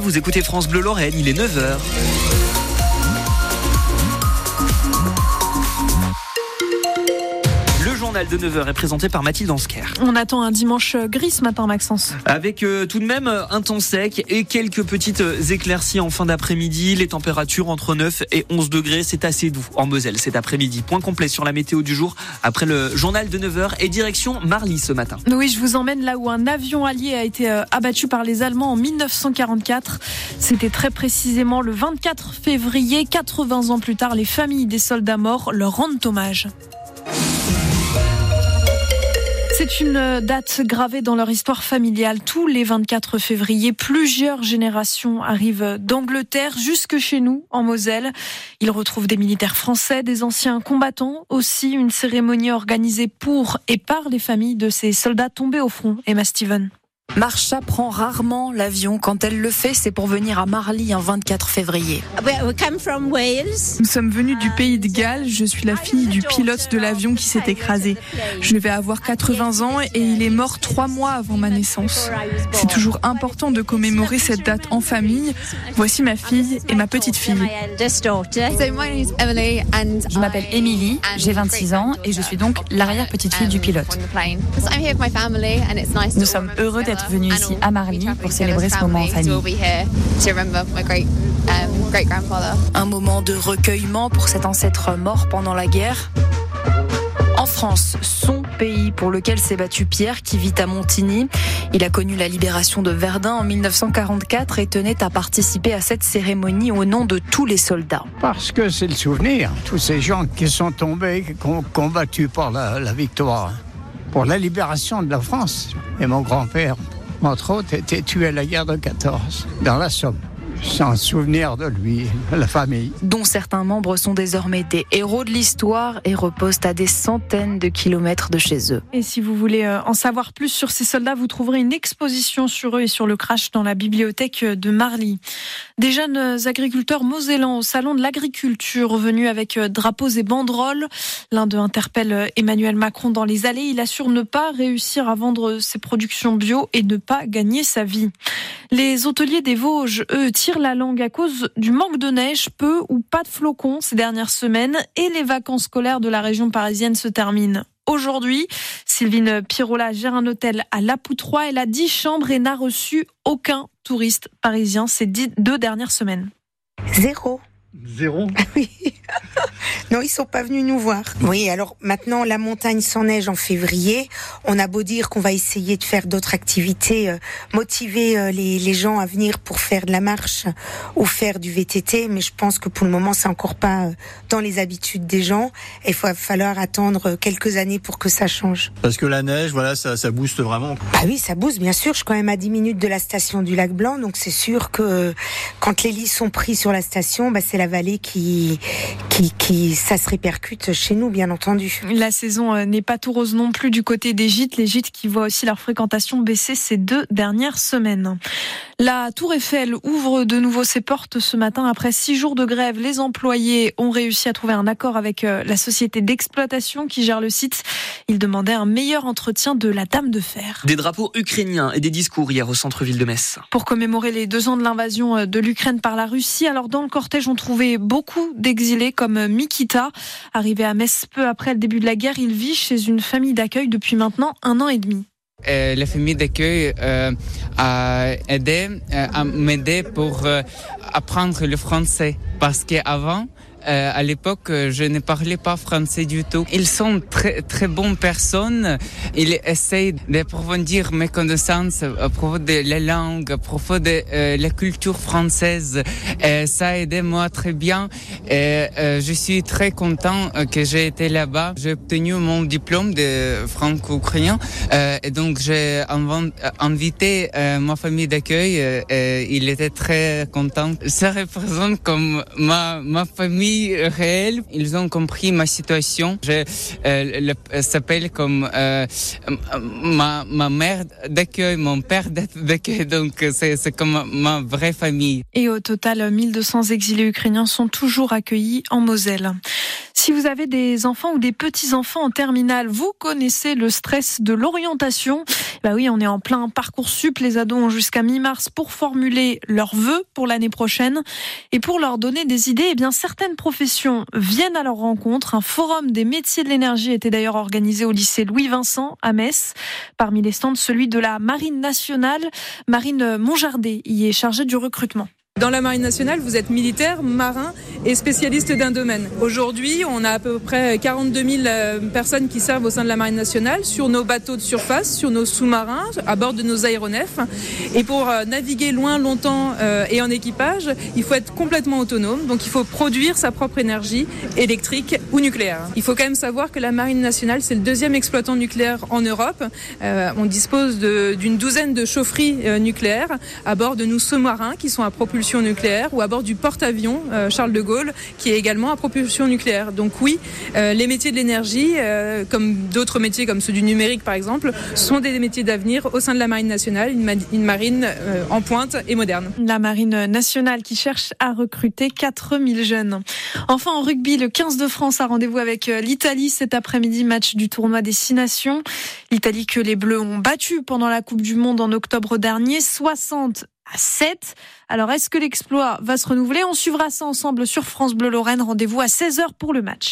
vous écoutez France Bleu Lorraine, il est 9h. Journal de 9h est présenté par Mathilde Ansker. On attend un dimanche gris ce matin, Maxence. Avec euh, tout de même un temps sec et quelques petites éclaircies en fin d'après-midi. Les températures entre 9 et 11 degrés, c'est assez doux en Moselle cet après-midi. Point complet sur la météo du jour après le journal de 9h et direction Marly ce matin. Oui, je vous emmène là où un avion allié a été euh, abattu par les Allemands en 1944. C'était très précisément le 24 février, 80 ans plus tard. Les familles des soldats morts leur rendent hommage. C'est une date gravée dans leur histoire familiale. Tous les 24 février, plusieurs générations arrivent d'Angleterre jusque chez nous, en Moselle. Ils retrouvent des militaires français, des anciens combattants, aussi une cérémonie organisée pour et par les familles de ces soldats tombés au front. Emma Steven. Marsha prend rarement l'avion. Quand elle le fait, c'est pour venir à Marly un 24 février. Nous sommes venus du pays de Galles. Je suis la fille du pilote de l'avion qui s'est écrasé. Je vais avoir 80 ans et il est mort trois mois avant ma naissance. C'est toujours important de commémorer cette date en famille. Voici ma fille et ma petite fille. Je m'appelle Emily, j'ai 26 ans et je suis donc l'arrière-petite fille du pilote. Nous sommes heureux d'être venu ici à Marly pour célébrer ce moment en famille. Un moment de recueillement pour cet ancêtre mort pendant la guerre. En France, son pays pour lequel s'est battu Pierre qui vit à Montigny. Il a connu la libération de Verdun en 1944 et tenait à participer à cette cérémonie au nom de tous les soldats. Parce que c'est le souvenir, tous ces gens qui sont tombés, qui ont combattu pour la, la victoire, pour la libération de la France. Et mon grand-père, entre autres, était tué à la guerre de 14, dans la Somme sans souvenir de lui, la famille. Dont certains membres sont désormais des héros de l'histoire et reposent à des centaines de kilomètres de chez eux. Et si vous voulez euh, en savoir plus sur ces soldats, vous trouverez une exposition sur eux et sur le crash dans la bibliothèque de Marly. Des jeunes agriculteurs mosellans au salon de l'agriculture venus avec euh, drapeaux et banderoles. L'un d'eux interpelle euh, Emmanuel Macron dans les allées. Il assure ne pas réussir à vendre ses productions bio et ne pas gagner sa vie. Les hôteliers des Vosges, eux, tirent la langue à cause du manque de neige, peu ou pas de flocons ces dernières semaines et les vacances scolaires de la région parisienne se terminent aujourd'hui. Sylvine Pirola gère un hôtel à La Poutroie. Elle a 10 chambres et n'a reçu aucun touriste parisien ces deux dernières semaines. Zéro. Zéro? Oui. Non, ils sont pas venus nous voir. Oui, alors maintenant, la montagne sans neige en février. On a beau dire qu'on va essayer de faire d'autres activités, euh, motiver euh, les, les, gens à venir pour faire de la marche ou faire du VTT, mais je pense que pour le moment, c'est encore pas euh, dans les habitudes des gens. Il va falloir attendre quelques années pour que ça change. Parce que la neige, voilà, ça, ça booste vraiment. Bah oui, ça booste, bien sûr. Je suis quand même à 10 minutes de la station du Lac Blanc, donc c'est sûr que quand les lits sont pris sur la station, bah, c'est la vallée qui, qui, qui, ça se répercute chez nous, bien entendu. La saison euh, n'est pas tout rose non plus du côté des gîtes, les gîtes qui voient aussi leur fréquentation baisser ces deux dernières semaines. La Tour Eiffel ouvre de nouveau ses portes ce matin. Après six jours de grève, les employés ont réussi à trouver un accord avec euh, la société d'exploitation qui gère le site. Ils demandaient un meilleur entretien de la Dame de Fer. Des drapeaux ukrainiens et des discours hier au centre-ville de Metz. Pour commémorer les deux ans de l'invasion euh, de l'Ukraine par la Russie, alors dans le cortège, on trouvé beaucoup d'exilés comme Mikita. Arrivé à Metz peu après le début de la guerre, il vit chez une famille d'accueil depuis maintenant un an et demi. Euh, la famille d'accueil euh, a aidé, euh, pour euh, apprendre le français parce qu'avant euh, à l'époque, je ne parlais pas français du tout. Ils sont très très bonnes personnes. Ils essayent d'approfondir mes connaissances à propos de la langue, à propos de euh, la culture française. Ça a aidé moi très bien. Euh, je suis très content que j'ai été là-bas. J'ai obtenu mon diplôme de franco-ukrainien. et donc j'ai invité ma famille d'accueil. il était très content. Ça représente comme ma ma famille réelle. Ils ont compris ma situation. Je euh, s'appelle comme euh, ma, ma mère d'accueil, mon père d'accueil. Donc c'est comme ma vraie famille. Et au total, 1200 exilés ukrainiens sont toujours accueillis en Moselle. Si vous avez des enfants ou des petits-enfants en terminale, vous connaissez le stress de l'orientation. Bah oui, on est en plein parcours sup. Les ados ont jusqu'à mi-mars pour formuler leurs vœux pour l'année prochaine. Et pour leur donner des idées, eh bien, certaines professions viennent à leur rencontre. Un forum des métiers de l'énergie était d'ailleurs organisé au lycée Louis-Vincent à Metz. Parmi les stands, celui de la Marine nationale. Marine Montjardet y est chargée du recrutement. Dans la Marine nationale, vous êtes militaire, marin et spécialiste d'un domaine. Aujourd'hui, on a à peu près 42 000 euh, personnes qui servent au sein de la Marine nationale sur nos bateaux de surface, sur nos sous-marins, à bord de nos aéronefs. Et pour euh, naviguer loin, longtemps euh, et en équipage, il faut être complètement autonome. Donc il faut produire sa propre énergie électrique ou nucléaire. Il faut quand même savoir que la Marine nationale, c'est le deuxième exploitant nucléaire en Europe. on dispose d'une douzaine de chaufferies nucléaires à bord de nos sous-marins qui sont à propulsion nucléaire ou à bord du porte-avions euh, Charles de Gaulle qui est également à propulsion nucléaire. Donc oui, euh, les métiers de l'énergie, euh, comme d'autres métiers comme ceux du numérique par exemple, sont des métiers d'avenir au sein de la Marine nationale, une, marine en pointe et moderne. La Marine nationale qui cherche à recruter 4000 jeunes. Enfin en rugby, le 15 de France a rendez-vous avec l'Italie cet après-midi, match du tournoi des Six Nations. L'Italie que les Bleus ont battu pendant la Coupe du Monde en octobre dernier, 60 à 7. Alors, est-ce que l'exploit va se renouveler? On suivra ça ensemble sur France Bleu Lorraine. Rendez-vous à 16h pour le match.